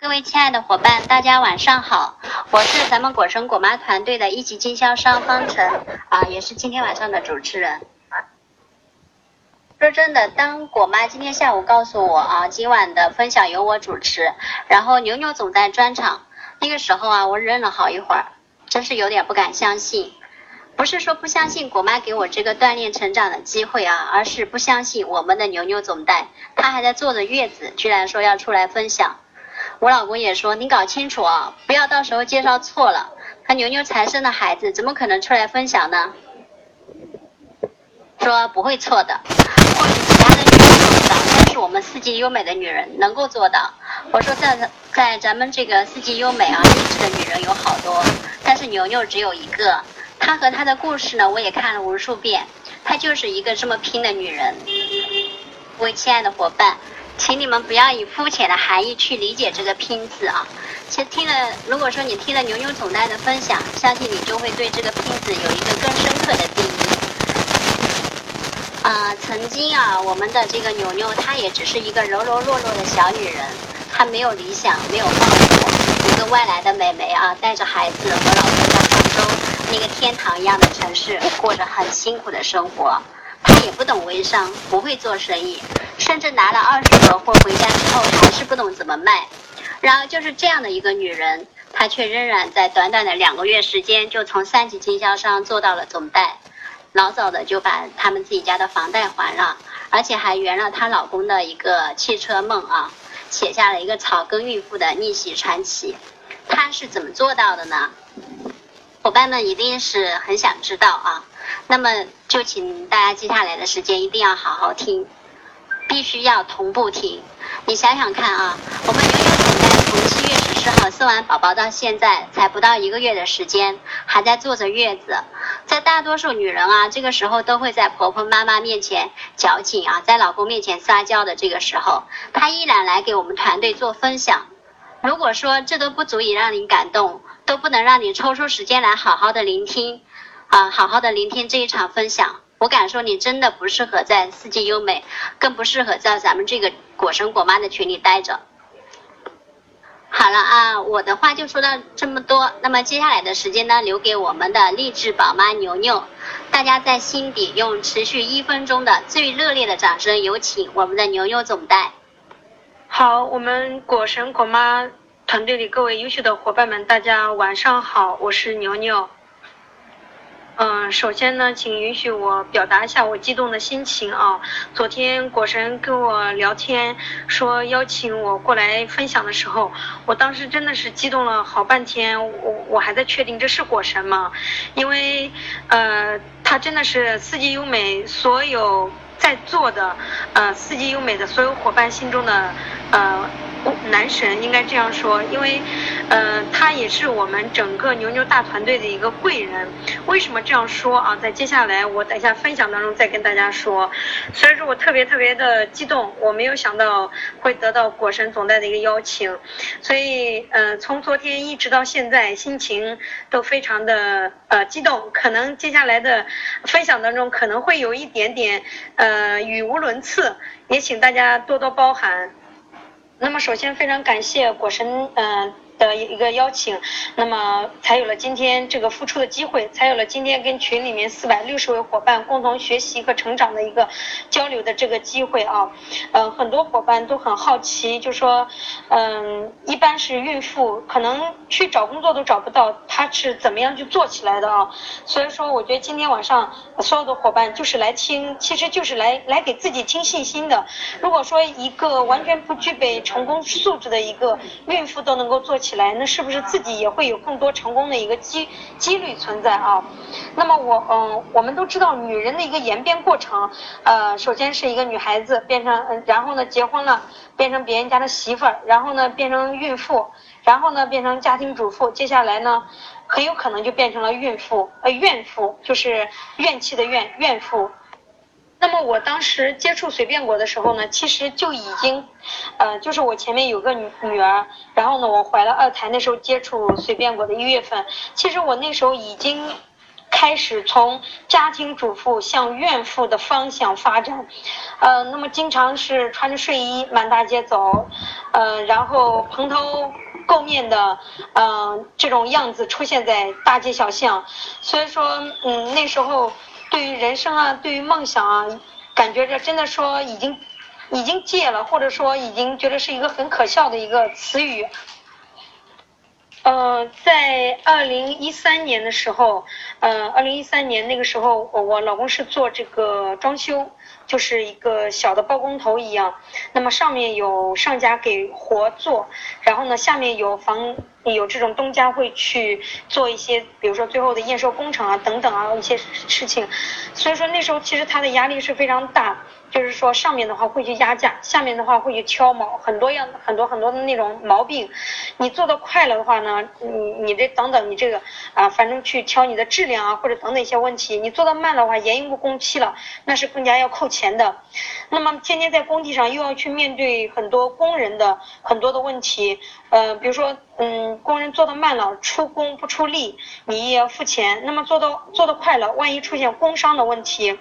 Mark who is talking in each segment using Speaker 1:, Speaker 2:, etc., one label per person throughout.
Speaker 1: 各位亲爱的伙伴，大家晚上好，我是咱们果生果妈团队的一级经销商方晨啊，也是今天晚上的主持人。说真的，当果妈今天下午告诉我啊，今晚的分享由我主持，然后牛牛总在专场，那个时候啊，我忍了好一会儿，真是有点不敢相信。不是说不相信果妈给我这个锻炼成长的机会啊，而是不相信我们的牛牛总带，他还在坐着月子，居然说要出来分享。我老公也说：“你搞清楚啊，不要到时候介绍错了。他牛牛才生的孩子，怎么可能出来分享呢？”说不会错的，或许其他的女人做不到，但是我们四季优美的女人能够做到。我说在在咱们这个四季优美啊，励志的女人有好多，但是牛牛只有一个。她和她的故事呢，我也看了无数遍。她就是一个这么拼的女人。各位亲爱的伙伴。请你们不要以肤浅的含义去理解这个“拼”字啊！其实听了，如果说你听了牛牛总代的分享，相信你就会对这个“拼”字有一个更深刻的定义。啊，曾经啊，我们的这个牛牛，她也只是一个柔柔弱弱的小女人，她没有理想，没有抱负，一个外来的美眉啊，带着孩子和老公在杭州那个天堂一样的城市，过着很辛苦的生活。她也不懂微商，不会做生意。甚至拿了二十个货回家之后，还是不懂怎么卖。然而，就是这样的一个女人，她却仍然在短短的两个月时间，就从三级经销商做到了总代，老早的就把他们自己家的房贷还了，而且还圆了她老公的一个汽车梦啊，写下了一个草根孕妇的逆袭传奇。她是怎么做到的呢？伙伴们一定是很想知道啊。那么，就请大家接下来的时间一定要好好听。必须要同步听，你想想看啊，我们牛牛总在从七月十四号生完宝宝到现在，才不到一个月的时间，还在坐着月子。在大多数女人啊，这个时候都会在婆婆妈妈面前矫情啊，在老公面前撒娇的这个时候，她依然来给我们团队做分享。如果说这都不足以让你感动，都不能让你抽出时间来好好的聆听啊，好好的聆听这一场分享。我敢说，你真的不适合在四季优美，更不适合在咱们这个果生果妈的群里待着。好了啊，我的话就说到这么多。那么接下来的时间呢，留给我们的励志宝妈牛牛。大家在心底用持续一分钟的最热烈的掌声，有请我们的牛牛总代。
Speaker 2: 好，我们果神果妈团队里各位优秀的伙伴们，大家晚上好，我是牛牛。嗯，首先呢，请允许我表达一下我激动的心情啊。昨天果神跟我聊天，说邀请我过来分享的时候，我当时真的是激动了好半天，我我还在确定这是果神吗？因为呃，他真的是四季优美所有在座的呃四季优美的所有伙伴心中的呃。男神应该这样说，因为，呃，他也是我们整个牛牛大团队的一个贵人。为什么这样说啊？在接下来我等一下分享当中再跟大家说。所以说我特别特别的激动，我没有想到会得到果神总代的一个邀请，所以，呃，从昨天一直到现在，心情都非常的呃激动。可能接下来的分享当中可能会有一点点呃语无伦次，也请大家多多包涵。那么，首先非常感谢果神，嗯。的一个邀请，那么才有了今天这个付出的机会，才有了今天跟群里面四百六十位伙伴共同学习和成长的一个交流的这个机会啊。嗯，很多伙伴都很好奇，就说，嗯，一般是孕妇可能去找工作都找不到，她是怎么样去做起来的啊？所以说，我觉得今天晚上所有的伙伴就是来听，其实就是来来给自己听信心的。如果说一个完全不具备成功素质的一个孕妇都能够做起，起来，那是不是自己也会有更多成功的一个机几率存在啊？那么我嗯，我们都知道女人的一个演变过程，呃，首先是一个女孩子变成，然后呢结婚了，变成别人家的媳妇儿，然后呢变成孕妇，然后呢变成家庭主妇，接下来呢很有可能就变成了孕妇，呃，怨妇就是怨气的怨怨妇。那么我当时接触随便果的时候呢，其实就已经，呃，就是我前面有个女女儿，然后呢，我怀了二胎，那时候接触随便果的一月份，其实我那时候已经开始从家庭主妇向怨妇的方向发展，呃，那么经常是穿着睡衣满大街走，呃，然后蓬头垢面的，呃，这种样子出现在大街小巷。所以说，嗯，那时候对于人生啊，对于梦想啊，感觉着真的说已经已经戒了，或者说已经觉得是一个很可笑的一个词语。呃，在二零一三年的时候，呃，二零一三年那个时候，我我老公是做这个装修，就是一个小的包工头一样。那么上面有上家给活做，然后呢，下面有房有这种东家会去做一些，比如说最后的验收工程啊等等啊一些事情。所以说那时候其实他的压力是非常大。就是说，上面的话会去压价，下面的话会去挑毛，很多样很多很多的那种毛病。你做的快了的话呢，你你这等等你这个啊，反正去挑你的质量啊，或者等等一些问题。你做的慢的话，延误工期了，那是更加要扣钱的。那么天天在工地上又要去面对很多工人的很多的问题，呃，比如说，嗯，工人做的慢了，出工不出力，你也要付钱。那么做的做的快了，万一出现工伤的问题。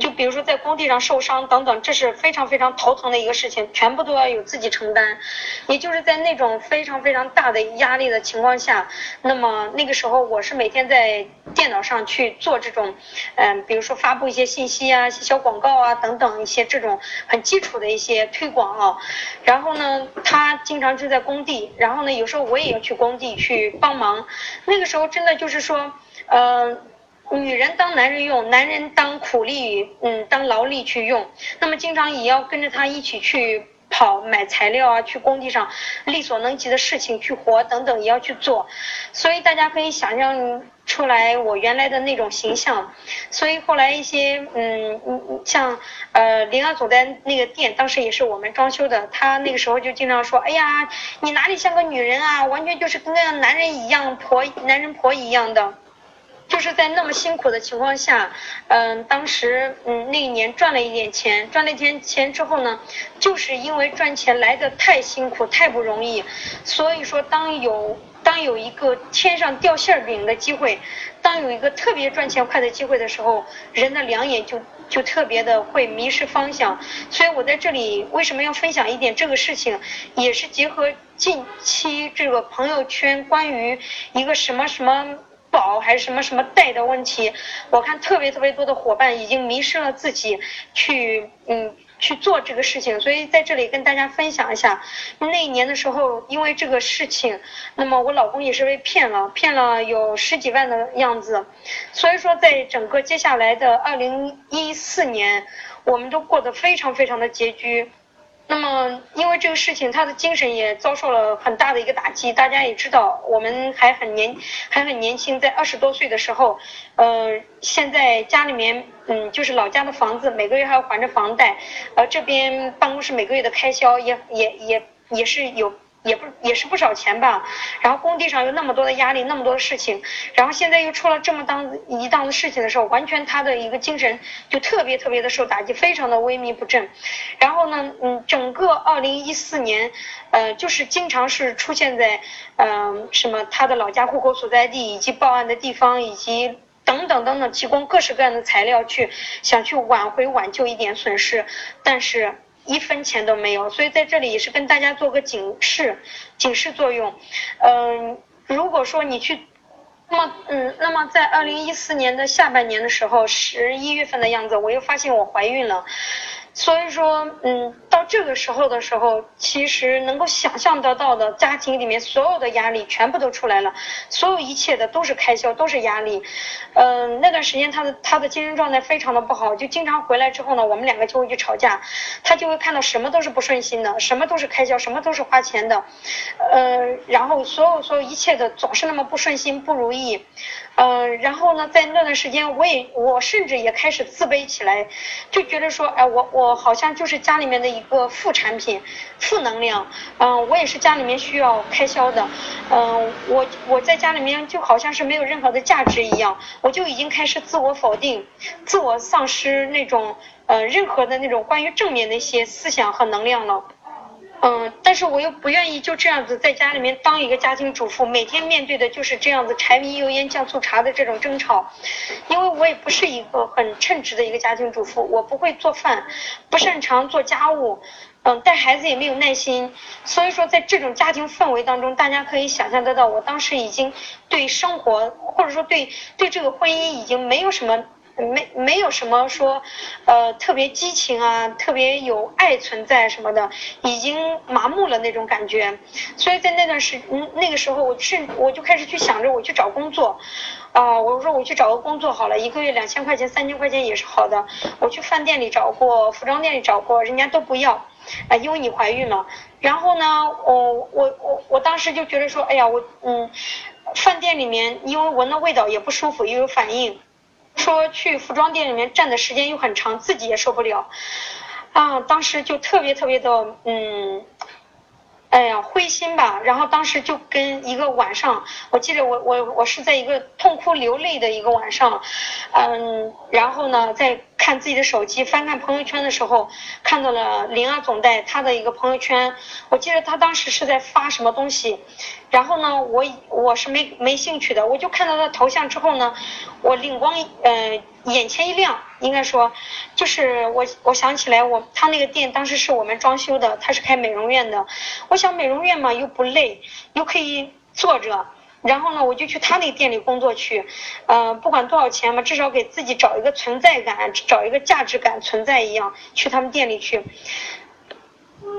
Speaker 2: 就比如说在工地上受伤等等，这是非常非常头疼的一个事情，全部都要有自己承担。也就是在那种非常非常大的压力的情况下，那么那个时候我是每天在电脑上去做这种，嗯，比如说发布一些信息啊、小广告啊等等一些这种很基础的一些推广啊。然后呢，他经常就在工地，然后呢，有时候我也要去工地去帮忙。那个时候真的就是说，嗯。女人当男人用，男人当苦力，嗯，当劳力去用。那么经常也要跟着他一起去跑买材料啊，去工地上力所能及的事情去活等等也要去做。所以大家可以想象出来我原来的那种形象。所以后来一些嗯嗯像呃林阿总在那个店，当时也是我们装修的，他那个时候就经常说，哎呀，你哪里像个女人啊，完全就是跟个男人一样婆男人婆一样的。就是在那么辛苦的情况下，嗯，当时嗯那一年赚了一点钱，赚了一点钱之后呢，就是因为赚钱来的太辛苦太不容易，所以说当有当有一个天上掉馅饼的机会，当有一个特别赚钱快的机会的时候，人的两眼就就特别的会迷失方向。所以我在这里为什么要分享一点这个事情，也是结合近期这个朋友圈关于一个什么什么。保还是什么什么贷的问题，我看特别特别多的伙伴已经迷失了自己，去嗯去做这个事情，所以在这里跟大家分享一下，那一年的时候，因为这个事情，那么我老公也是被骗了，骗了有十几万的样子，所以说在整个接下来的二零一四年，我们都过得非常非常的拮据。那么，因为这个事情，他的精神也遭受了很大的一个打击。大家也知道，我们还很年，还很年轻，在二十多岁的时候，呃，现在家里面，嗯，就是老家的房子，每个月还要还着房贷，而这边办公室每个月的开销也也也也是有。也不也是不少钱吧，然后工地上有那么多的压力，那么多的事情，然后现在又出了这么当一档子事情的时候，完全他的一个精神就特别特别的受打击，非常的萎靡不振。然后呢，嗯，整个二零一四年，呃，就是经常是出现在，嗯，什么他的老家户口所在地以及报案的地方以及等等等等，提供各式各样的材料去想去挽回挽救一点损失，但是。一分钱都没有，所以在这里也是跟大家做个警示，警示作用。嗯，如果说你去，那么嗯，那么在二零一四年的下半年的时候，十一月份的样子，我又发现我怀孕了。所以说，嗯，到这个时候的时候，其实能够想象得到的，家庭里面所有的压力全部都出来了，所有一切的都是开销，都是压力。嗯，那段时间他的他的精神状态非常的不好，就经常回来之后呢，我们两个就会去吵架，他就会看到什么都是不顺心的，什么都是开销，什么都是花钱的，呃，然后所有所有一切的总是那么不顺心不如意。嗯，然后呢，在那段时间，我也我甚至也开始自卑起来，就觉得说，哎，我我好像就是家里面的一个副产品，负能量。嗯，我也是家里面需要开销的。嗯，我我在家里面就好像是没有任何的价值一样，我就已经开始自我否定，自我丧失那种呃任何的那种关于正面的一些思想和能量了。嗯，但是我又不愿意就这样子在家里面当一个家庭主妇，每天面对的就是这样子柴米油盐酱醋茶的这种争吵，因为我也不是一个很称职的一个家庭主妇，我不会做饭，不擅长做家务，嗯，带孩子也没有耐心，所以说在这种家庭氛围当中，大家可以想象得到，我当时已经对生活或者说对对这个婚姻已经没有什么。没没有什么说，呃，特别激情啊，特别有爱存在什么的，已经麻木了那种感觉。所以在那段时，那个时候，我是我就开始去想着我去找工作，啊，我说我去找个工作好了，一个月两千块钱、三千块钱也是好的。我去饭店里找过，服装店里找过，人家都不要，啊，因为你怀孕了。然后呢，我我我我当时就觉得说，哎呀，我嗯，饭店里面因为闻的味道也不舒服，又有反应。说去服装店里面站的时间又很长，自己也受不了，啊，当时就特别特别的，嗯。哎呀，灰心吧。然后当时就跟一个晚上，我记得我我我是在一个痛哭流泪的一个晚上，嗯，然后呢，在看自己的手机，翻看朋友圈的时候，看到了灵儿总代他的一个朋友圈。我记得他当时是在发什么东西，然后呢，我我是没没兴趣的，我就看到他头像之后呢，我灵光呃。眼前一亮，应该说，就是我我想起来，我他那个店当时是我们装修的，他是开美容院的。我想美容院嘛又不累，又可以坐着，然后呢我就去他那店里工作去，呃不管多少钱嘛，至少给自己找一个存在感，找一个价值感存在一样，去他们店里去。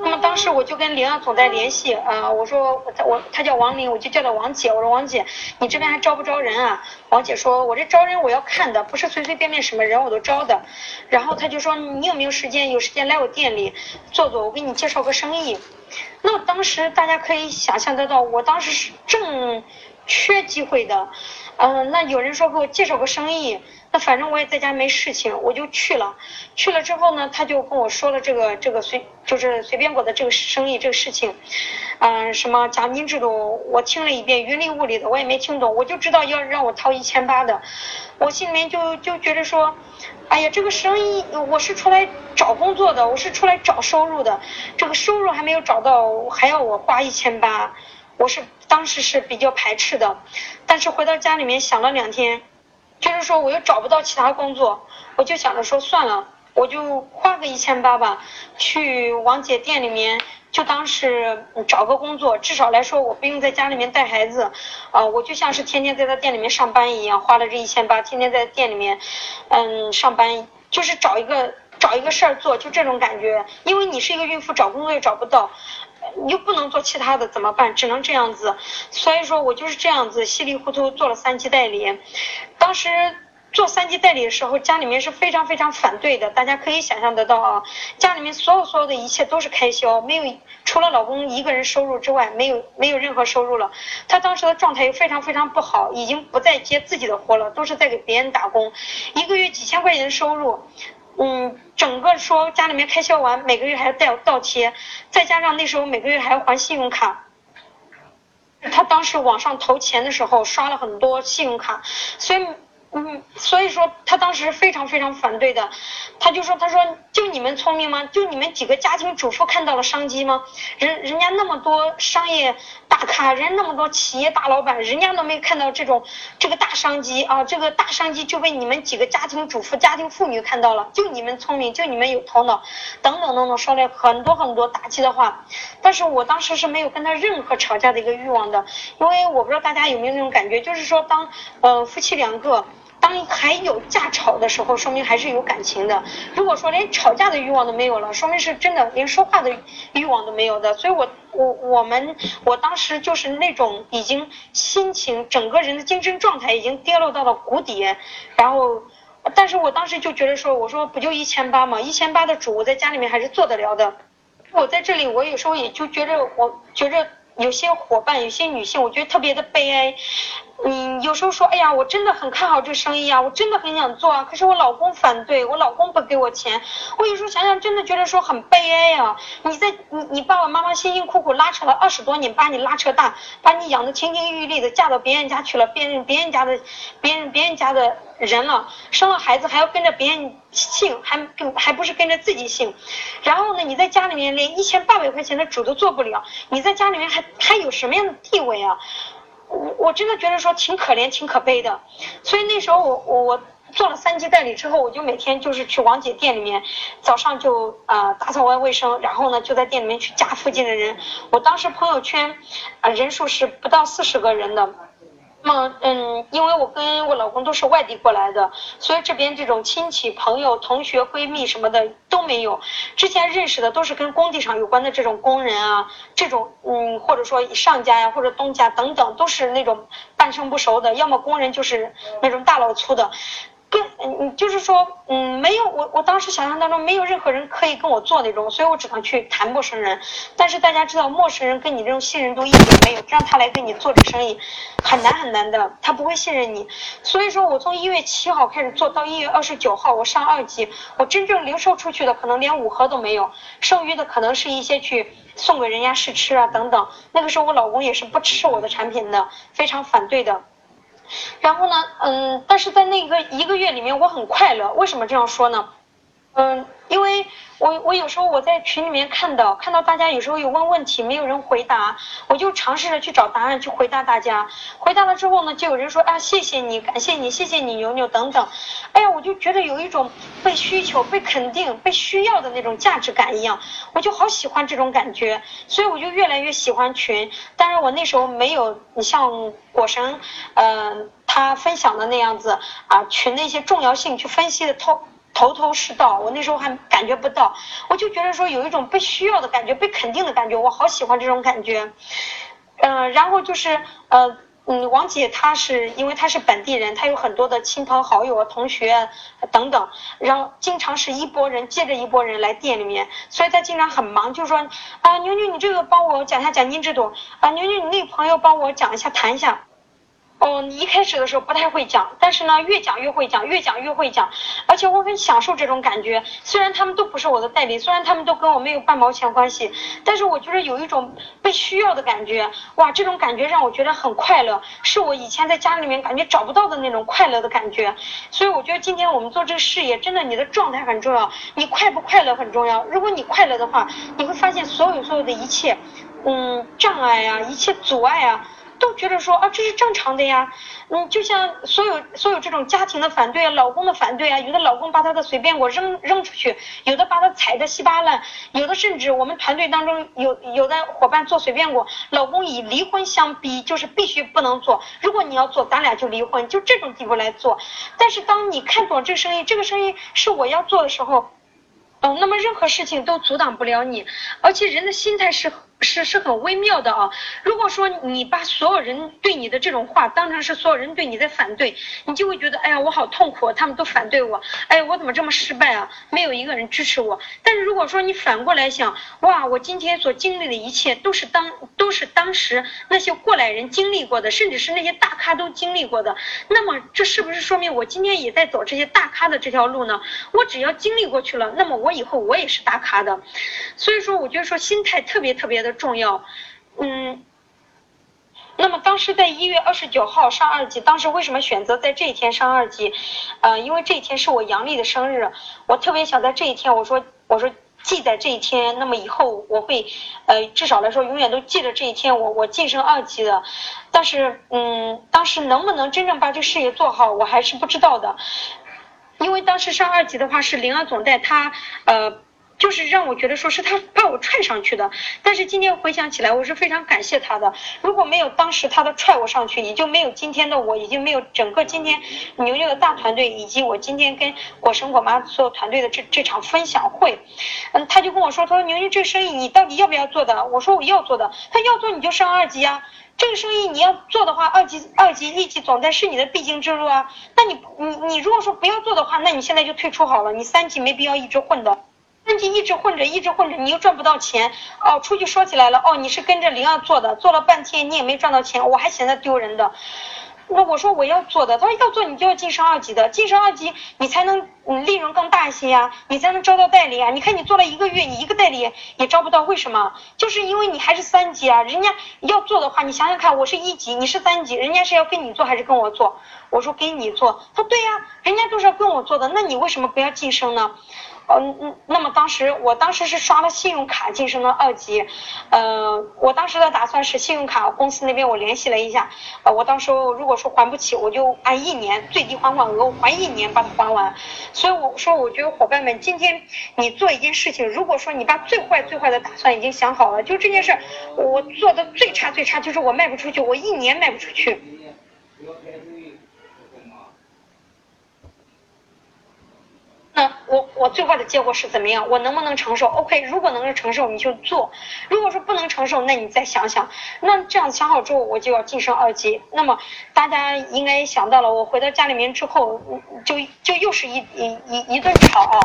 Speaker 2: 那么当时我就跟林总在联系，呃，我说我我他叫王林，我就叫他王姐。我说王姐，你这边还招不招人啊？王姐说，我这招人我要看的，不是随随便便什么人我都招的。然后他就说，你有没有时间？有时间来我店里坐坐，我给你介绍个生意。那当时大家可以想象得到，我当时是正缺机会的。嗯，那有人说给我介绍个生意。那反正我也在家没事情，我就去了。去了之后呢，他就跟我说了这个这个随就是随便果的这个生意这个事情，嗯，什么奖金制度，我听了一遍云里雾里的，我也没听懂。我就知道要让我掏一千八的，我心里面就就觉得说，哎呀，这个生意我是出来找工作的，我是出来找收入的，这个收入还没有找到，还要我花一千八，我是当时是比较排斥的。但是回到家里面想了两天。就是说，我又找不到其他工作，我就想着说算了，我就花个一千八吧，去王姐店里面，就当是找个工作，至少来说我不用在家里面带孩子，啊，我就像是天天在他店里面上班一样，花了这一千八，天天在店里面，嗯，上班，就是找一个找一个事儿做，就这种感觉。因为你是一个孕妇，找工作也找不到。你又不能做其他的怎么办？只能这样子，所以说我就是这样子稀里糊涂做了三级代理。当时做三级代理的时候，家里面是非常非常反对的。大家可以想象得到啊，家里面所有所有的一切都是开销，没有除了老公一个人收入之外，没有没有任何收入了。他当时的状态又非常非常不好，已经不再接自己的活了，都是在给别人打工，一个月几千块钱的收入。嗯，整个说家里面开销完，每个月还要倒倒贴，再加上那时候每个月还要还信用卡，他当时网上投钱的时候刷了很多信用卡，所以。嗯，所以说他当时非常非常反对的，他就说：“他说就你们聪明吗？就你们几个家庭主妇看到了商机吗？人人家那么多商业大咖，人那么多企业大老板，人家都没看到这种这个大商机啊！这个大商机就被你们几个家庭主妇、家庭妇女看到了，就你们聪明，就你们有头脑，等等等等，说了很多很多打击的话。但是我当时是没有跟他任何吵架的一个欲望的，因为我不知道大家有没有那种感觉，就是说当呃夫妻两个。当还有架吵的时候，说明还是有感情的。如果说连吵架的欲望都没有了，说明是真的连说话的欲望都没有的。所以，我我我们我当时就是那种已经心情整个人的精神状态已经跌落到了谷底。然后，但是我当时就觉得说，我说不就一千八吗？一千八的主，我在家里面还是做得了的。我在这里，我有时候也就觉着，我觉着有些伙伴，有些女性，我觉得特别的悲哀。嗯，有时候说，哎呀，我真的很看好这生意啊，我真的很想做啊，可是我老公反对，我老公不给我钱。我有时候想想，真的觉得说很悲哀呀。你在你你爸爸妈妈辛辛苦苦拉扯了二十多年，把你拉扯大，把你养的亭亭玉立的，嫁到别人家去了，别人别人家的，别人别人家的人了，生了孩子还要跟着别人姓，还跟还不是跟着自己姓。然后呢，你在家里面连一千八百块钱的主都做不了，你在家里面还还有什么样的地位啊？我我真的觉得说挺可怜，挺可悲的，所以那时候我我我做了三级代理之后，我就每天就是去王姐店里面，早上就呃打扫完卫生，然后呢就在店里面去加附近的人。我当时朋友圈啊人数是不到四十个人的。那，嗯，因为我跟我老公都是外地过来的，所以这边这种亲戚、朋友、同学、闺蜜什么的都没有。之前认识的都是跟工地上有关的这种工人啊，这种，嗯，或者说上家呀，或者东家等等，都是那种半生不熟的，要么工人就是那种大老粗的。跟嗯，就是说，嗯，没有我，我当时想象当中没有任何人可以跟我做那种，所以我只能去谈陌生人。但是大家知道，陌生人跟你这种信任度一点没有，让他来跟你做这生意很难很难的，他不会信任你。所以说我从一月七号开始做到一月二十九号，我上二级，我真正零售出去的可能连五盒都没有，剩余的可能是一些去送给人家试吃啊等等。那个时候我老公也是不吃我的产品的，非常反对的。然后呢，嗯，但是在那个一个月里面，我很快乐。为什么这样说呢？嗯，因为我我有时候我在群里面看到看到大家有时候有问问题，没有人回答，我就尝试着去找答案去回答大家。回答了之后呢，就有人说啊，谢谢你，感谢你，谢谢你，牛牛等等。哎呀，我就觉得有一种被需求、被肯定、被需要的那种价值感一样，我就好喜欢这种感觉，所以我就越来越喜欢群。当然我那时候没有你像果神，嗯，他分享的那样子啊，群的一些重要性去分析的透。头头是道，我那时候还感觉不到，我就觉得说有一种被需要的感觉，被肯定的感觉，我好喜欢这种感觉。嗯，然后就是呃嗯，王姐她是因为她是本地人，她有很多的亲朋好友啊、同学等等，然后经常是一拨人接着一拨人来店里面，所以她经常很忙，就说啊牛牛你这个帮我讲一下奖金制度啊牛牛你那个朋友帮我讲一下谈一下。哦，你一开始的时候不太会讲，但是呢，越讲越会讲，越讲越会讲，而且我很享受这种感觉。虽然他们都不是我的代理，虽然他们都跟我没有半毛钱关系，但是我觉得有一种被需要的感觉。哇，这种感觉让我觉得很快乐，是我以前在家里面感觉找不到的那种快乐的感觉。所以我觉得今天我们做这个事业，真的你的状态很重要，你快不快乐很重要。如果你快乐的话，你会发现所有所有的一切，嗯，障碍啊，一切阻碍啊。都觉得说啊，这是正常的呀，嗯，就像所有所有这种家庭的反对啊，老公的反对啊，有的老公把他的随便果扔扔出去，有的把他踩得稀巴烂，有的甚至我们团队当中有有的伙伴做随便果，老公以离婚相逼，就是必须不能做，如果你要做，咱俩就离婚，就这种地步来做。但是当你看懂这个生意，这个生意是我要做的时候，嗯，那么任何事情都阻挡不了你，而且人的心态是。是是很微妙的啊！如果说你把所有人对你的这种话当成是所有人对你的反对，你就会觉得哎呀，我好痛苦，他们都反对我，哎，我怎么这么失败啊？没有一个人支持我。但是如果说你反过来想，哇，我今天所经历的一切都是当都是当时那些过来人经历过的，甚至是那些大咖都经历过的，那么这是不是说明我今天也在走这些大咖的这条路呢？我只要经历过去了，那么我以后我也是大咖的。所以说，我觉得说心态特别特别的。重要，嗯，那么当时在一月二十九号上二级，当时为什么选择在这一天上二级？呃，因为这一天是我阳历的生日，我特别想在这一天，我说我说记在这一天，那么以后我会呃至少来说永远都记得这一天，我我晋升二级的。但是嗯，当时能不能真正把这事业做好，我还是不知道的，因为当时上二级的话是灵儿总代他呃。就是让我觉得说是他把我踹上去的，但是今天回想起来，我是非常感谢他的。如果没有当时他的踹我上去，也就没有今天的我，已经没有整个今天牛牛的大团队，以及我今天跟果生果妈所有团队的这这场分享会。嗯，他就跟我说，他说牛牛这生意你到底要不要做的？我说我要做的。他要做你就上二级啊，这个生意你要做的话，二级二级一级总代是你的必经之路啊。那你你你如果说不要做的话，那你现在就退出好了，你三级没必要一直混的。三级一直混着，一直混着，你又赚不到钱哦。出去说起来了，哦，你是跟着灵儿做的，做了半天你也没赚到钱，我还嫌他丢人的。那我说我要做的，他说要做你就要晋升二级的，晋升二级你才能利润更大一些呀，你才能招到代理啊。你看你做了一个月，你一个代理也招不到，为什么？就是因为你还是三级啊。人家要做的话，你想想看，我是一级，你是三级，人家是要跟你做还是跟我做？我说给你做。他说对呀，人家都是要跟我做的，那你为什么不要晋升呢？嗯嗯，那么当时我当时是刷了信用卡晋升了二级，呃，我当时的打算是信用卡公司那边我联系了一下，呃，我到时候如果说还不起，我就按一年最低还款额还一年把它还完。所以我说，我觉得伙伴们，今天你做一件事情，如果说你把最坏最坏的打算已经想好了，就这件事我做的最差最差就是我卖不出去，我一年卖不出去。那我我最坏的结果是怎么样？我能不能承受？OK，如果能够承受，你就做；如果说不能承受，那你再想想。那这样想好之后，我就要晋升二级。那么大家应该想到了，我回到家里面之后，就就又是一一一一顿吵。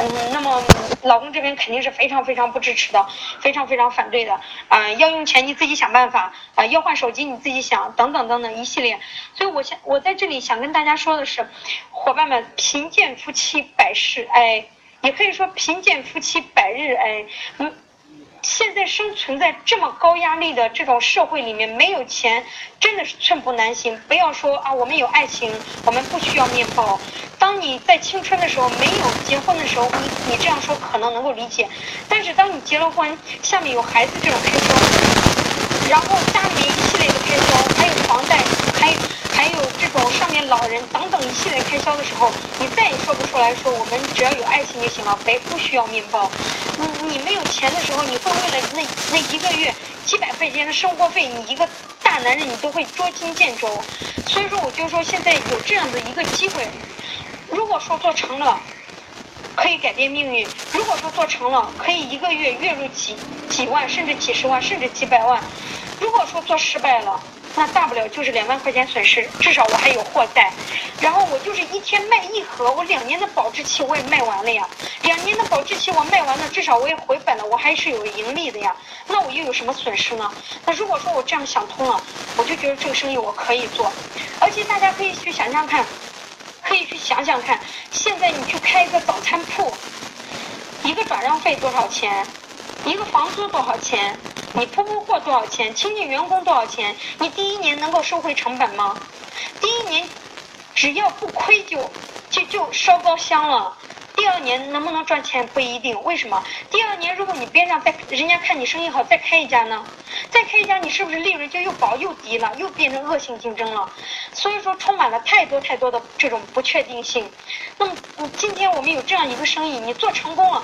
Speaker 2: 嗯，那么老公这边肯定是非常非常不支持的，非常非常反对的。啊，要用钱你自己想办法啊，要换手机你自己想，等等等等一系列。所以我想我在这里想跟大家说的是，伙伴们，贫贱夫妻百。百事哀，也可以说贫贱夫妻百日哀。嗯，现在生存在这么高压力的这种社会里面，没有钱真的是寸步难行。不要说啊，我们有爱情，我们不需要面包。当你在青春的时候，没有结婚的时候，你你这样说可能能够理解。但是当你结了婚，下面有孩子这种开销，然后家里面一系列的开销，还有房贷，还。还有这种上面老人等等一系列开销的时候，你再也说不来说我们只要有爱情就行了，别不需要面包。你你没有钱的时候，你会为了那那一个月几百块钱的生活费，你一个大男人你都会捉襟见肘。所以说，我就说现在有这样的一个机会，如果说做成了，可以改变命运；如果说做成了，可以一个月月入几几万，甚至几十万，甚至几百万；如果说做失败了。那大不了就是两万块钱损失，至少我还有货在。然后我就是一天卖一盒，我两年的保质期我也卖完了呀。两年的保质期我卖完了，至少我也回本了，我还是有盈利的呀。那我又有什么损失呢？那如果说我这样想通了，我就觉得这个生意我可以做。而且大家可以去想想看，可以去想想看，现在你去开一个早餐铺，一个转让费多少钱？一个房租多少钱？你铺铺货多少钱？请请员工多少钱？你第一年能够收回成本吗？第一年只要不亏就就就烧高香了。第二年能不能赚钱不一定。为什么？第二年如果你边上再人家看你生意好再开一家呢？再开一家你是不是利润就又薄又低了？又变成恶性竞争了？所以说充满了太多太多的这种不确定性。那么今天我们有这样一个生意，你做成功了。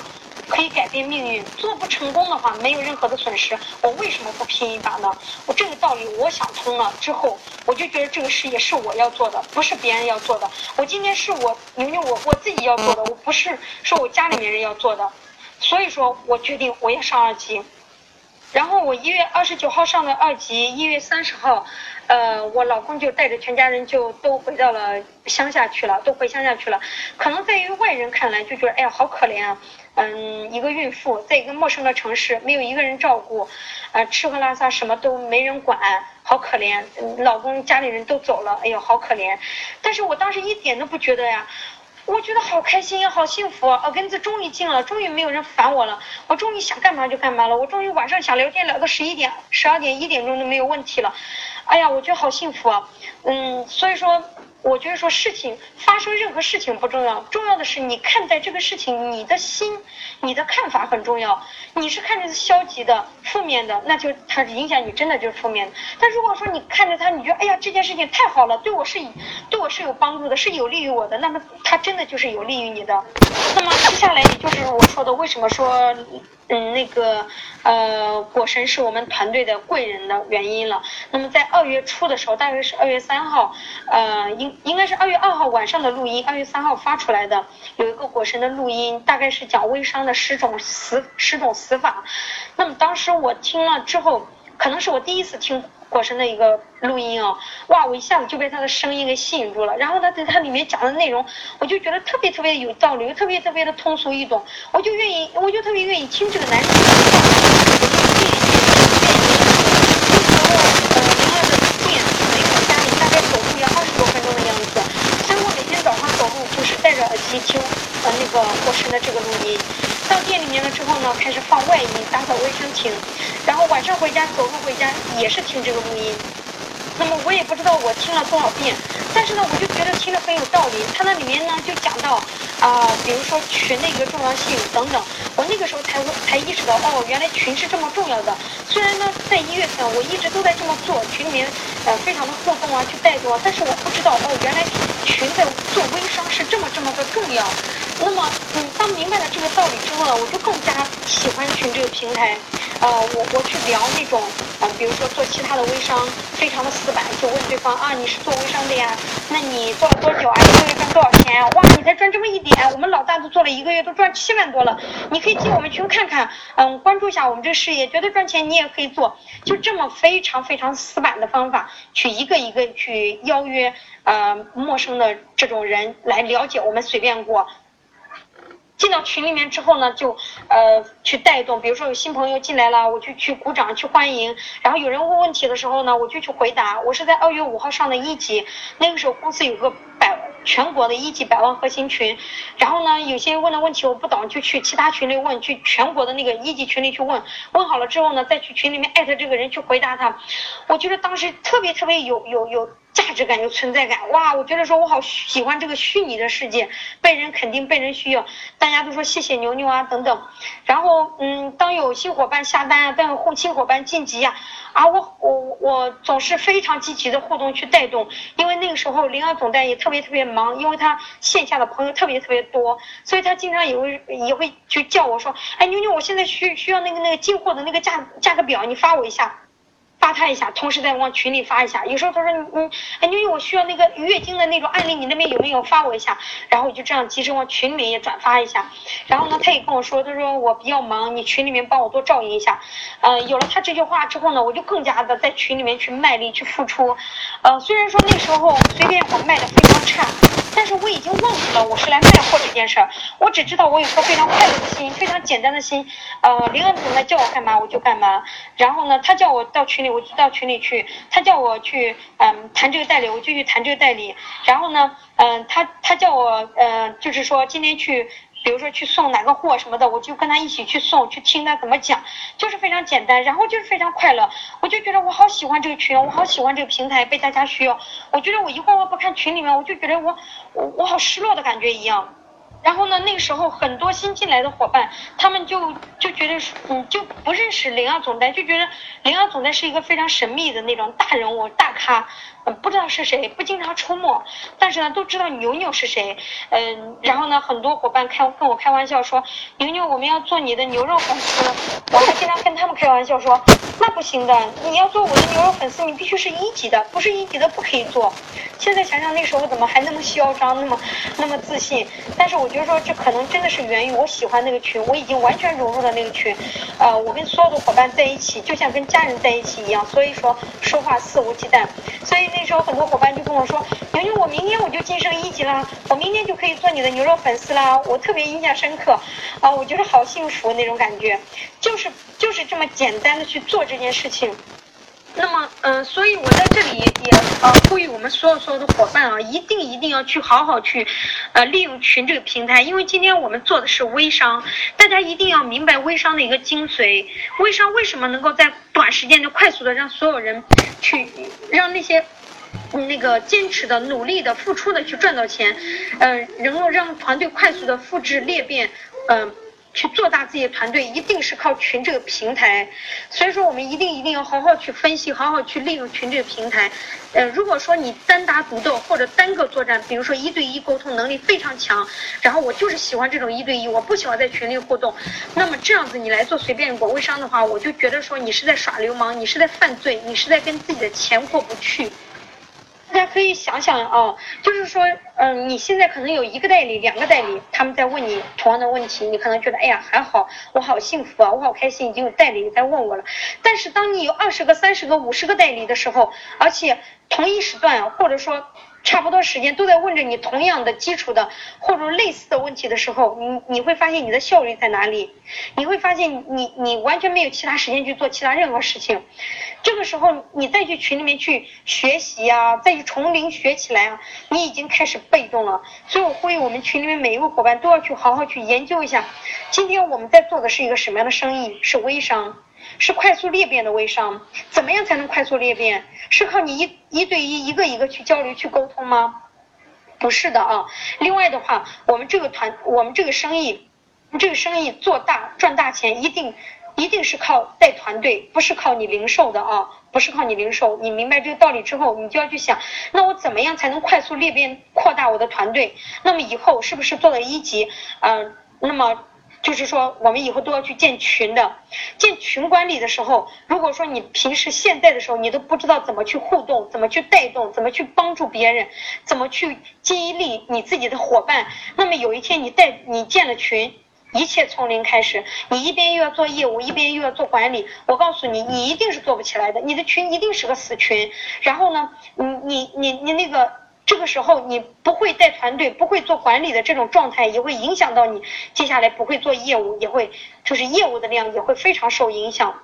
Speaker 2: 可以改变命运，做不成功的话没有任何的损失，我为什么不拼一把呢？我这个道理我想通了之后，我就觉得这个事业是我要做的，不是别人要做的。我今天是我牛牛我我自己要做的，我不是说我家里面人要做的，所以说我决定我要上二级。然后我一月二十九号上的二级，一月三十号，呃，我老公就带着全家人就都回到了乡下去了，都回乡下去了。可能在于外人看来就觉得，哎呀，好可怜啊。嗯，一个孕妇在一个陌生的城市，没有一个人照顾，呃，吃喝拉撒什么都没人管，好可怜。老公家里人都走了，哎呦，好可怜。但是我当时一点都不觉得呀，我觉得好开心呀，好幸福。耳根子终于进了，终于没有人烦我了，我终于想干嘛就干嘛了，我终于晚上想聊天聊到十一点、十二点、一点钟都没有问题了。哎呀，我觉得好幸福啊。嗯，所以说。我觉得说事情发生任何事情不重要，重要的是你看待这个事情，你的心，你的看法很重要。你是看着是消极的、负面的，那就它影响你真的就是负面的。但如果说你看着它，你觉得哎呀这件事情太好了，对我是对我是有帮助的，是有利于我的，那么它真的就是有利于你的。那么接下来也就是我说的，为什么说？嗯，那个呃，果神是我们团队的贵人的原因了。那么在二月初的时候，大约是二月三号，呃，应应该是二月二号晚上的录音，二月三号发出来的，有一个果神的录音，大概是讲微商的十种死十种死法。那么当时我听了之后，可能是我第一次听果神的一个录音哦，哇，我一下子就被他的声音给吸引住了，然后他他里面讲的内容，我就觉得特别特别有道理，特别特别的通俗易懂，我就愿意，我就特别愿意听这个男生。零二的近视，每晚家里散步要二十多分钟的样子，所以我每天早上走路就是戴着耳机听呃那个果生的这个录音。到店里面了之后呢开始放外音打扫卫生听然后晚上回家走路回家也是听这个录音。那么我也不知道我听了多少遍但是呢，我就觉得听着很有道理。他那里面呢就讲到啊，比如说群的一个重要性等等。我那个时候才才意识到，哦，原来群是这么重要的。虽然呢，在一月份我一直都在这么做，群里面呃非常的互动啊，去带动啊，但是我不知道，哦，原来群在做微商是这么这么的重要。那么，嗯，当明白了这个道理之后呢，我就更加喜欢群这个平台。呃，我我去聊那种，呃，比如说做其他的微商，非常的死板，就问对方啊，你是做微商的呀？那你做了多久啊？一个月赚多少钱？哇，你才赚这么一点，我们老大都做了一个月都赚七万多了。你可以进我们群看看，嗯，关注一下我们这个事业，觉得赚钱你也可以做。就这么非常非常死板的方法，去一个一个去邀约呃陌生的这种人来了解我们随便过。进到群里面之后呢，就呃去带动，比如说有新朋友进来了，我就去鼓掌去欢迎。然后有人问问题的时候呢，我就去回答。我是在二月五号上的一级，那个时候公司有个百全国的一级百万核心群。然后呢，有些问的问题我不懂，就去其他群里问，去全国的那个一级群里去问。问好了之后呢，再去群里面艾特这个人去回答他。我觉得当时特别特别有有有。价值感有存在感，哇！我觉得说我好喜欢这个虚拟的世界，被人肯定，被人需要，大家都说谢谢牛牛啊等等。然后，嗯，当有新伙伴下单啊，当有后新伙伴晋级呀，啊，我我我总是非常积极的互动去带动，因为那个时候灵儿总代也特别特别忙，因为他线下的朋友特别特别多，所以他经常也会也会去叫我说，哎，牛牛，我现在需需要那个那个进货的那个价价格表，你发我一下。发他一下，同时再往群里发一下。有时候他说，嗯，哎，妞妞，我需要那个月经的那种案例，你那边有没有？发我一下。然后我就这样及时往群里面也转发一下。然后呢，他也跟我说，他说我比较忙，你群里面帮我多照应一下。嗯，有了他这句话之后呢，我就更加的在群里面去卖力去付出。呃，虽然说那时候随便我卖的非常差，但是我已经忘记了我是来卖货这件事儿。我只知道我有颗非常快乐的心，非常简单的心。呃，林恩总来叫我干嘛我就干嘛。然后呢，他叫我到群里。我就到群里去，他叫我去，嗯，谈这个代理，我就去谈这个代理。然后呢，嗯，他他叫我，嗯，就是说今天去，比如说去送哪个货什么的，我就跟他一起去送，去听他怎么讲，就是非常简单，然后就是非常快乐。我就觉得我好喜欢这个群，我好喜欢这个平台，被大家需要。我觉得我一会儿我不看群里面，我就觉得我我我好失落的感觉一样。然后呢，那个时候很多新进来的伙伴，他们就就觉得，嗯，就不认识灵儿总代，就觉得灵儿总代是一个非常神秘的那种大人物、大咖，不知道是谁，不经常出没，但是呢，都知道牛牛是谁，嗯，然后呢，很多伙伴开跟我开玩笑说，牛牛我们要做你的牛肉粉丝，我还经常跟他们开玩笑说，那不行的，你要做我的牛肉粉丝，你必须是一级的，不是一级的不可以做。现在想想那时候怎么还那么嚣张，那么那么自信，但是我。觉得说这可能真的是源于我喜欢那个群，我已经完全融入了那个群，呃，我跟所有的伙伴在一起，就像跟家人在一起一样，所以说说话肆无忌惮。所以那时候很多伙伴就跟我说：“牛牛，我明天我就晋升一级啦，我明天就可以做你的牛肉粉丝啦。”我特别印象深刻，啊，我觉得好幸福那种感觉，就是就是这么简单的去做这件事情。那么，嗯，所以我在这里也呃呼吁我们所有所有的伙伴啊，一定一定要去好好去，呃，利用群这个平台，因为今天我们做的是微商，大家一定要明白微商的一个精髓。微商为什么能够在短时间内快速的让所有人去，让那些那个坚持的、努力的、付出的去赚到钱，嗯，能够让团队快速的复制裂变，嗯。去做大自己的团队，一定是靠群这个平台，所以说我们一定一定要好好去分析，好好去利用群这个平台。呃，如果说你单打独斗或者单个作战，比如说一对一沟通能力非常强，然后我就是喜欢这种一对一，我不喜欢在群里互动，那么这样子你来做随便果微商的话，我就觉得说你是在耍流氓，你是在犯罪，你是在跟自己的钱过不去。大家可以想想啊，就是说，嗯，你现在可能有一个代理、两个代理，他们在问你同样的问题，你可能觉得，哎呀，还好，我好幸福啊，我好开心，已经有代理在问我了。但是当你有二十个、三十个、五十个代理的时候，而且同一时段，或者说。差不多时间都在问着你同样的基础的或者类似的问题的时候，你你会发现你的效率在哪里？你会发现你你完全没有其他时间去做其他任何事情。这个时候你再去群里面去学习啊，再去从零学起来啊，你已经开始被动了。所以我呼吁我们群里面每一个伙伴都要去好好去研究一下，今天我们在做的是一个什么样的生意？是微商。是快速裂变的微商。怎么样才能快速裂变？是靠你一一对一、一个一个去交流、去沟通吗？不是的啊。另外的话，我们这个团，我们这个生意，这个生意做大赚大钱，一定一定是靠带团队，不是靠你零售的啊，不是靠你零售。你明白这个道理之后，你就要去想，那我怎么样才能快速裂变、扩大我的团队？那么以后是不是做了一级？嗯，那么。就是说，我们以后都要去建群的，建群管理的时候，如果说你平时现在的时候，你都不知道怎么去互动，怎么去带动，怎么去帮助别人，怎么去激励你自己的伙伴，那么有一天你带你建了群，一切从零开始，你一边又要做业务，一边又要做管理，我告诉你，你一定是做不起来的，你的群一定是个死群。然后呢，你你你你那个。这个时候你不会带团队，不会做管理的这种状态，也会影响到你接下来不会做业务，也会就是业务的量也会非常受影响。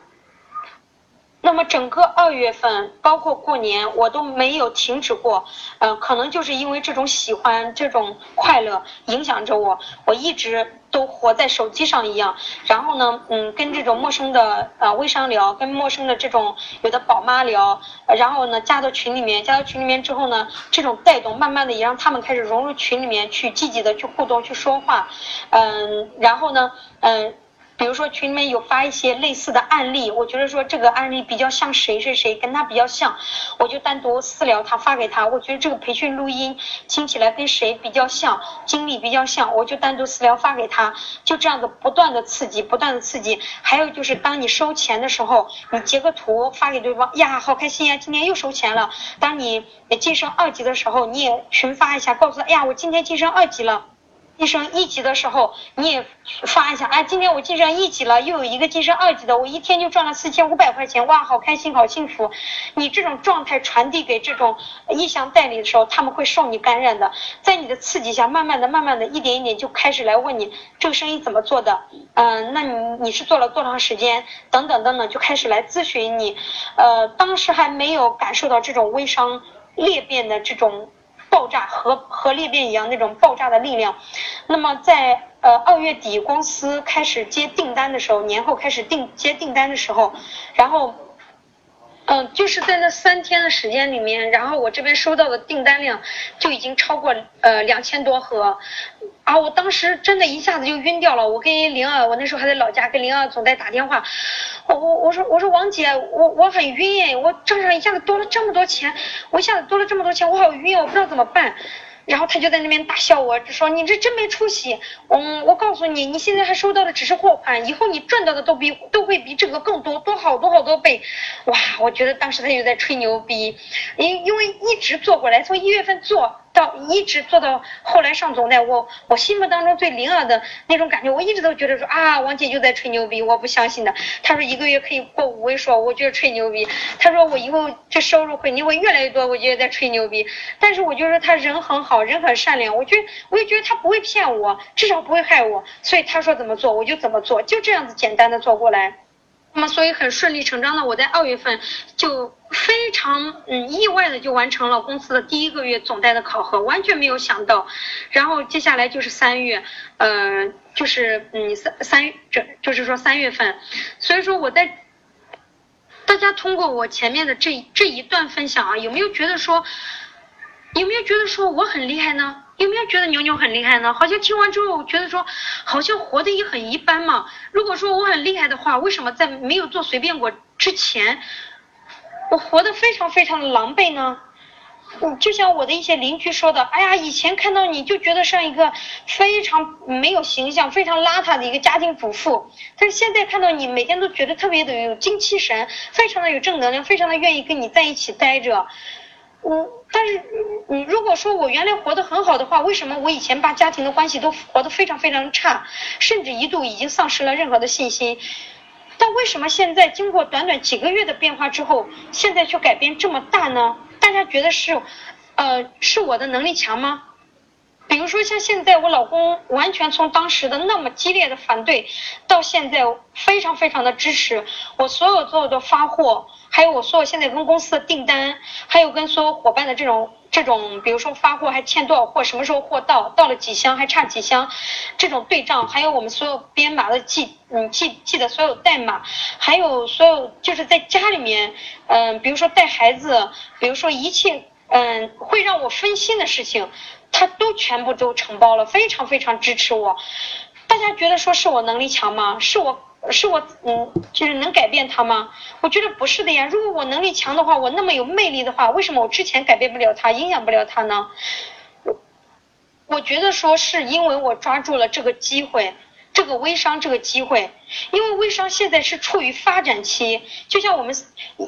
Speaker 2: 那么整个二月份，包括过年，我都没有停止过。嗯，可能就是因为这种喜欢、这种快乐影响着我，我一直都活在手机上一样。然后呢，嗯，跟这种陌生的呃微商聊，跟陌生的这种有的宝妈聊，然后呢加到群里面，加到群里面之后呢，这种带动，慢慢的也让他们开始融入群里面去，积极的去互动、去说话。嗯，然后呢，嗯。比如说群里面有发一些类似的案例，我觉得说这个案例比较像谁谁谁，跟他比较像，我就单独私聊他发给他。我觉得这个培训录音听起来跟谁比较像，经历比较像，我就单独私聊发给他。就这样子不断的刺激，不断的刺激。还有就是当你收钱的时候，你截个图发给对方，呀，好开心呀，今天又收钱了。当你晋升二级的时候，你也群发一下，告诉他，哎呀，我今天晋升二级了。晋升一级的时候，你也发一下，哎，今天我晋升一级了，又有一个晋升二级的，我一天就赚了四千五百块钱，哇，好开心，好幸福。你这种状态传递给这种意向代理的时候，他们会受你感染的，在你的刺激下，慢慢的、慢慢的一点一点就开始来问你这个生意怎么做的，嗯，那你你是做了多长时间，等等等等，就开始来咨询你。呃，当时还没有感受到这种微商裂变的这种。爆炸和和裂变一样那种爆炸的力量，那么在呃二月底公司开始接订单的时候，年后开始订接订单的时候，然后。嗯，就是在那三天的时间里面，然后我这边收到的订单量就已经超过呃两千多盒，啊，我当时真的一下子就晕掉了。我跟灵儿，我那时候还在老家，跟灵儿总在打电话，我我我说我说王姐，我我很晕，我账上一下子多了这么多钱，我一下子多了这么多钱，我好晕，我不知道怎么办。然后他就在那边大笑，我就说你这真没出息。嗯，我告诉你，你现在还收到的只是货款，以后你赚到的都比都会比这个更多，多好多好多倍。哇，我觉得当时他就在吹牛逼，因因为一直做过来，从一月份做。一直做到后来上总代，我我心目当中最灵儿的那种感觉，我一直都觉得说啊，王姐就在吹牛逼，我不相信的。他说一个月可以过五位数，我觉得吹牛逼。他说我以后这收入会你会越来越多，我觉得在吹牛逼。但是我觉得他人很好，人很善良，我觉得我也觉得他不会骗我，至少不会害我。所以他说怎么做我就怎么做，就这样子简单的做过来。那么，所以很顺理成章的，我在二月份就非常嗯意外的就完成了公司的第一个月总代的考核，完全没有想到。然后接下来就是三月，呃，就是嗯三三，这就是说三月份。所以说我在大家通过我前面的这这一段分享啊，有没有觉得说，有没有觉得说我很厉害呢？有没有觉得牛牛很厉害呢？好像听完之后觉得说，好像活得也很一般嘛。如果说我很厉害的话，为什么在没有做随便果之前，我活得非常非常的狼狈呢？嗯，就像我的一些邻居说的，哎呀，以前看到你就觉得像一个非常没有形象、非常邋遢的一个家庭主妇，但是现在看到你，每天都觉得特别的有精气神，非常的有正能量，非常的愿意跟你在一起待着。我，但是你如果说我原来活得很好的话，为什么我以前把家庭的关系都活得非常非常差，甚至一度已经丧失了任何的信心？但为什么现在经过短短几个月的变化之后，现在却改变这么大呢？大家觉得是，呃，是我的能力强吗？比如说像现在我老公完全从当时的那么激烈的反对，到现在非常非常的支持我所有所有的发货，还有我所有现在跟公司的订单，还有跟所有伙伴的这种这种，比如说发货还欠多少货，什么时候货到，到了几箱还差几箱，这种对账，还有我们所有编码的记嗯记记的所有代码，还有所有就是在家里面嗯，比如说带孩子，比如说一切嗯会让我分心的事情。他都全部都承包了，非常非常支持我。大家觉得说是我能力强吗？是我是我嗯，就是能改变他吗？我觉得不是的呀。如果我能力强的话，我那么有魅力的话，为什么我之前改变不了他，影响不了他呢？我觉得说是因为我抓住了这个机会。这个微商这个机会，因为微商现在是处于发展期，就像我们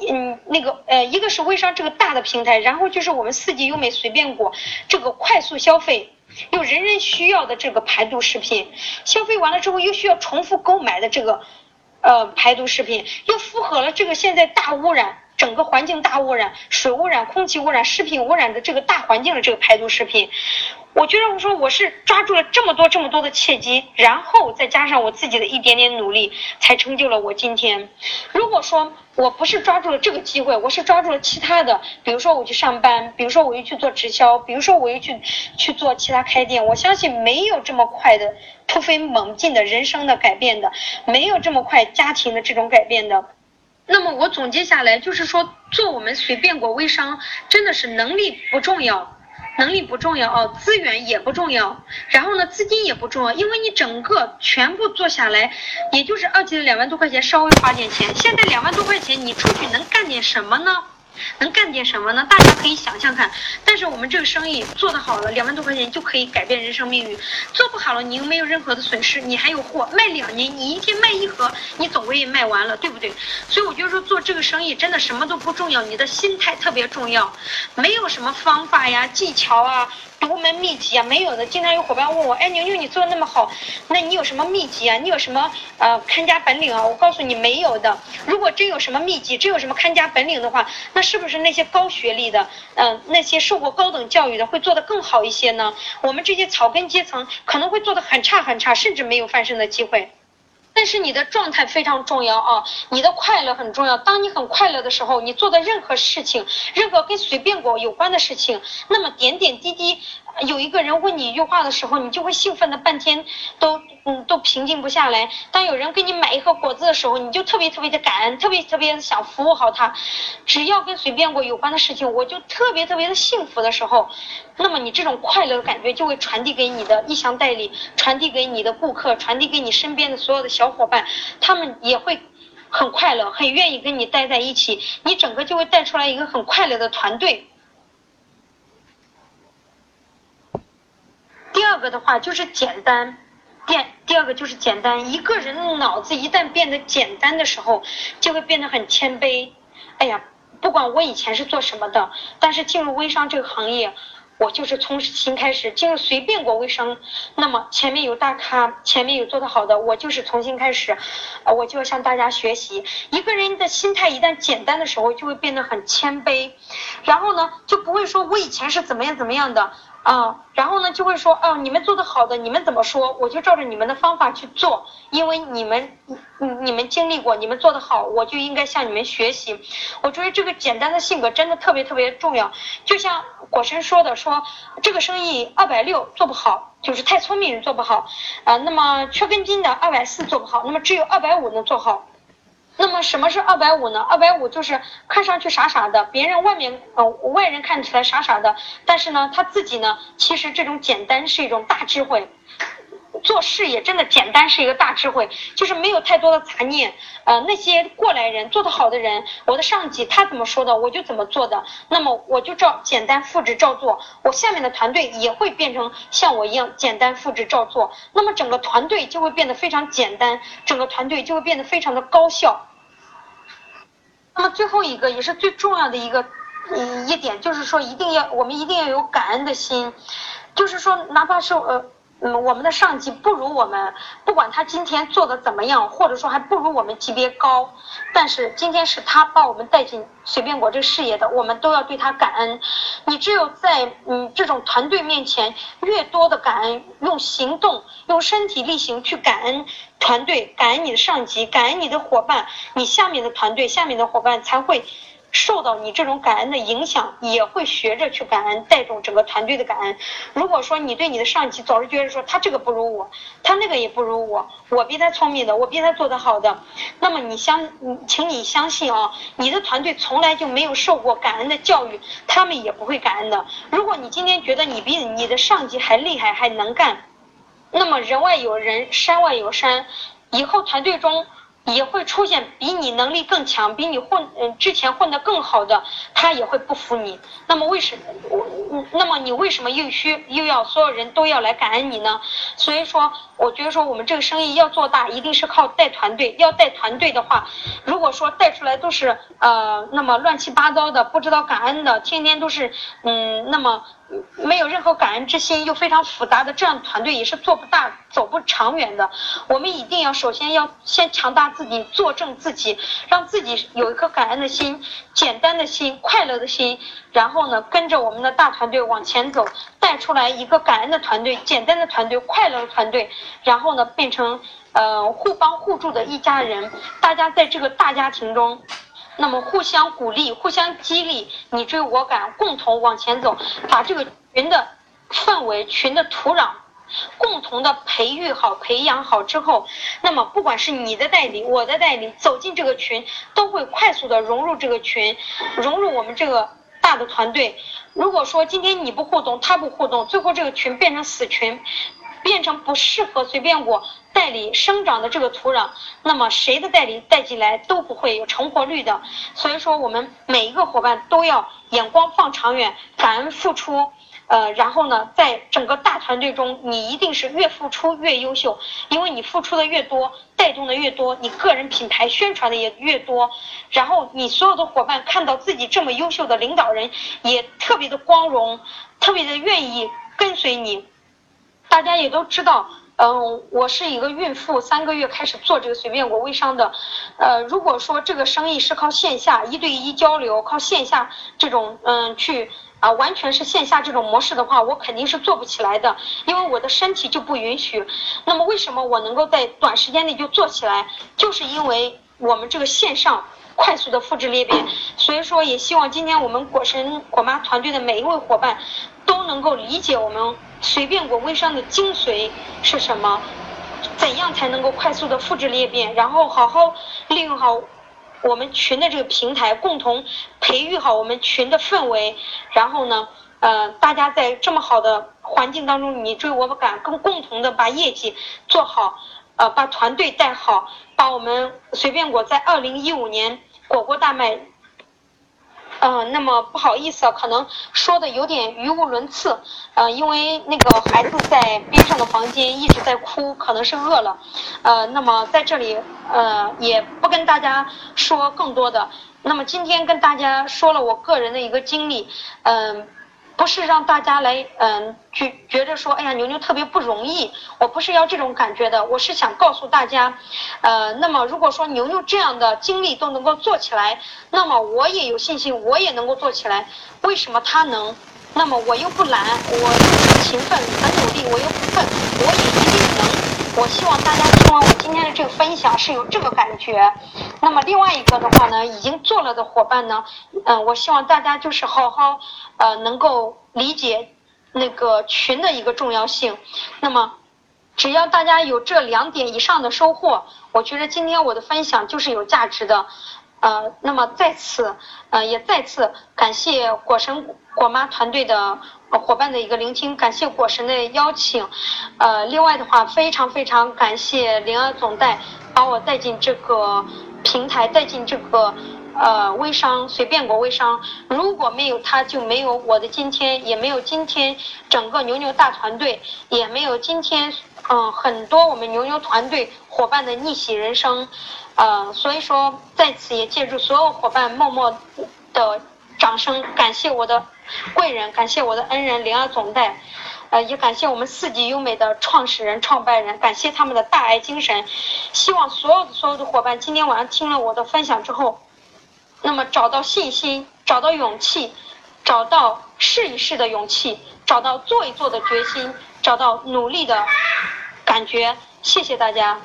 Speaker 2: 嗯那个呃，一个是微商这个大的平台，然后就是我们四季优美随便果这个快速消费又人人需要的这个排毒食品，消费完了之后又需要重复购买的这个呃排毒食品，又符合了这个现在大污染。整个环境大污染，水污染、空气污染、食品污染的这个大环境的这个排毒食品，我觉得我说我是抓住了这么多这么多的契机，然后再加上我自己的一点点努力，才成就了我今天。如果说我不是抓住了这个机会，我是抓住了其他的，比如说我去上班，比如说我又去做直销，比如说我又去去做其他开店，我相信没有这么快的突飞猛进的人生的改变的，没有这么快家庭的这种改变的。那么我总结下来就是说，做我们随便果微商，真的是能力不重要，能力不重要哦，资源也不重要，然后呢，资金也不重要，因为你整个全部做下来，也就是二级的两万多块钱，稍微花点钱。现在两万多块钱，你出去能干点什么呢？能干点什么呢？大家可以想象看。但是我们这个生意做得好了，两万多块钱就可以改变人生命运；做不好了，你又没有任何的损失，你还有货卖两年，你一天卖一盒，你总归也卖完了，对不对？所以我就说做这个生意真的什么都不重要，你的心态特别重要，没有什么方法呀、技巧啊。独门秘籍啊，没有的。经常有伙伴问我，哎，牛牛你做的那么好，那你有什么秘籍啊？你有什么呃看家本领啊？我告诉你没有的。如果真有什么秘籍，真有什么看家本领的话，那是不是那些高学历的，嗯，那些受过高等教育的会做得更好一些呢？我们这些草根阶层可能会做得很差很差，甚至没有翻身的机会。但是你的状态非常重要啊，你的快乐很重要。当你很快乐的时候，你做的任何事情，任何跟随便果有关的事情，那么点点滴滴。有一个人问你一句话的时候，你就会兴奋的半天都嗯都平静不下来。当有人给你买一盒果子的时候，你就特别特别的感恩，特别特别想服务好他。只要跟随便果有关的事情，我就特别特别的幸福的时候，那么你这种快乐的感觉就会传递给你的意向代理，传递给你的顾客，传递给你身边的所有的小伙伴，他们也会很快乐，很愿意跟你待在一起。你整个就会带出来一个很快乐的团队。第二个的话就是简单，第第二个就是简单。一个人脑子一旦变得简单的时候，就会变得很谦卑。哎呀，不管我以前是做什么的，但是进入微商这个行业，我就是从新开始进入随便过微商。那么前面有大咖，前面有做得好的，我就是重新开始，我就要向大家学习。一个人的心态一旦简单的时候，就会变得很谦卑，然后呢，就不会说我以前是怎么样怎么样的。啊，然后呢，就会说，哦，你们做的好的，你们怎么说，我就照着你们的方法去做，因为你们，你你们经历过，你们做的好，我就应该向你们学习。我觉得这个简单的性格真的特别特别重要。就像果生说的，说这个生意二百六做不好，就是太聪明人做不好，啊，那么缺根筋的二百四做不好，那么只有二百五能做好。那么什么是二百五呢？二百五就是看上去傻傻的，别人外面呃外人看起来傻傻的，但是呢他自己呢，其实这种简单是一种大智慧。做事业真的简单是一个大智慧，就是没有太多的杂念。呃，那些过来人做得好的人，我的上级他怎么说的，我就怎么做的。那么我就照简单复制照做，我下面的团队也会变成像我一样简单复制照做。那么整个团队就会变得非常简单，整个团队就会变得非常的高效。那么最后一个也是最重要的一个嗯一点，就是说一定要我们一定要有感恩的心，就是说哪怕是呃。嗯，我们的上级不如我们，不管他今天做的怎么样，或者说还不如我们级别高，但是今天是他把我们带进随便果这个事业的，我们都要对他感恩。你只有在嗯这种团队面前，越多的感恩，用行动，用身体力行去感恩团队，感恩你的上级，感恩你的伙伴，你下面的团队，下面的伙伴才会。受到你这种感恩的影响，也会学着去感恩，带动整个团队的感恩。如果说你对你的上级总是觉得说他这个不如我，他那个也不如我，我比他聪明的，我比他做得好的，那么你相，请你相信啊，你的团队从来就没有受过感恩的教育，他们也不会感恩的。如果你今天觉得你比你的上级还厉害，还能干，那么人外有人，山外有山，以后团队中。也会出现比你能力更强、比你混嗯之前混得更好的，他也会不服你。那么为什么那么你为什么又需又要所有人都要来感恩你呢？所以说，我觉得说我们这个生意要做大，一定是靠带团队。要带团队的话，如果说带出来都是呃那么乱七八糟的、不知道感恩的，天天都是嗯那么。没有任何感恩之心又非常复杂的这样团队也是做不大、走不长远的。我们一定要首先要先强大自己，坐正自己，让自己有一颗感恩的心、简单的心、快乐的心，然后呢，跟着我们的大团队往前走，带出来一个感恩的团队、简单的团队、快乐的团队，然后呢，变成呃互帮互助的一家人。大家在这个大家庭中。那么互相鼓励，互相激励，你追我赶，共同往前走，把这个群的氛围、群的土壤，共同的培育好、培养好之后，那么不管是你的带领，我的带领，走进这个群，都会快速的融入这个群，融入我们这个大的团队。如果说今天你不互动，他不互动，最后这个群变成死群。变成不适合随便我代理生长的这个土壤，那么谁的代理带进来都不会有成活率的。所以说，我们每一个伙伴都要眼光放长远，感恩付出。呃，然后呢，在整个大团队中，你一定是越付出越优秀，因为你付出的越多，带动的越多，你个人品牌宣传的也越多。然后你所有的伙伴看到自己这么优秀的领导人，也特别的光荣，特别的愿意跟随你。大家也都知道，嗯，我是一个孕妇，三个月开始做这个随便果微商的，呃，如果说这个生意是靠线下一对一交流，靠线下这种嗯去啊，完全是线下这种模式的话，我肯定是做不起来的，因为我的身体就不允许。那么为什么我能够在短时间内就做起来？就是因为我们这个线上快速的复制裂变，所以说也希望今天我们果神果妈团队的每一位伙伴都能够理解我们。随便果微商的精髓是什么？怎样才能够快速的复制裂变？然后好好利用好我们群的这个平台，共同培育好我们群的氛围。然后呢，呃，大家在这么好的环境当中，你追我赶，共共同的把业绩做好，呃，把团队带好，把我们随便果在二零一五年果果大卖。嗯，那么不好意思啊，可能说的有点语无伦次，呃，因为那个孩子在边上的房间一直在哭，可能是饿了，呃，那么在这里呃也不跟大家说更多的，那么今天跟大家说了我个人的一个经历，嗯。不是让大家来，嗯，觉觉着说，哎呀，牛牛特别不容易。我不是要这种感觉的，我是想告诉大家，呃，那么如果说牛牛这样的经历都能够做起来，那么我也有信心，我也能够做起来。为什么他能？那么我又不懒，我又勤奋，很努力，我又不笨，我也一定能。我希望大家听完我今天的这个分享是有这个感觉。那么另外一个的话呢，已经做了的伙伴呢，嗯，我希望大家就是好好呃能够理解那个群的一个重要性。那么只要大家有这两点以上的收获，我觉得今天我的分享就是有价值的。呃，那么在此呃也再次感谢果神果妈团队的。伙伴的一个聆听，感谢果神的邀请，呃，另外的话，非常非常感谢灵儿总代把我带进这个平台，带进这个呃微商随便果微商，如果没有他，就没有我的今天，也没有今天整个牛牛大团队，也没有今天嗯很多我们牛牛团队伙伴的逆袭人生，呃，所以说在此也借助所有伙伴默默的掌声，感谢我的。贵人，感谢我的恩人灵儿总代，呃，也感谢我们四季优美的创始人、创办人，感谢他们的大爱精神。希望所有的所有的伙伴今天晚上听了我的分享之后，那么找到信心，找到勇气，找到试一试的勇气，找到做一做的决心，找到努力的感觉。谢谢大家。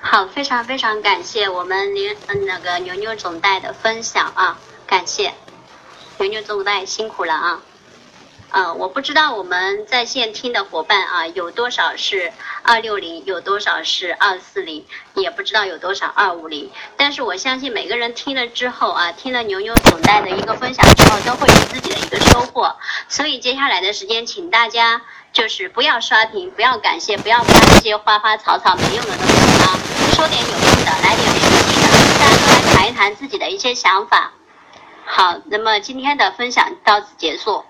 Speaker 1: 好，非常非常感谢我们牛那个牛牛总代的分享啊，感谢牛牛总代辛苦了啊。呃，我不知道我们在线听的伙伴啊，有多少是二六零，有多少是二四零，也不知道有多少二五零。但是我相信每个人听了之后啊，听了牛牛总代的一个分享之后，都会有自己的一个收获。所以接下来的时间，请大家就是不要刷屏，不要感谢，不要发那些花花草草没用的东西啊，说点有用的，来点实际的，大家都来谈一谈自己的一些想法。好，那么今天的分享到此结束。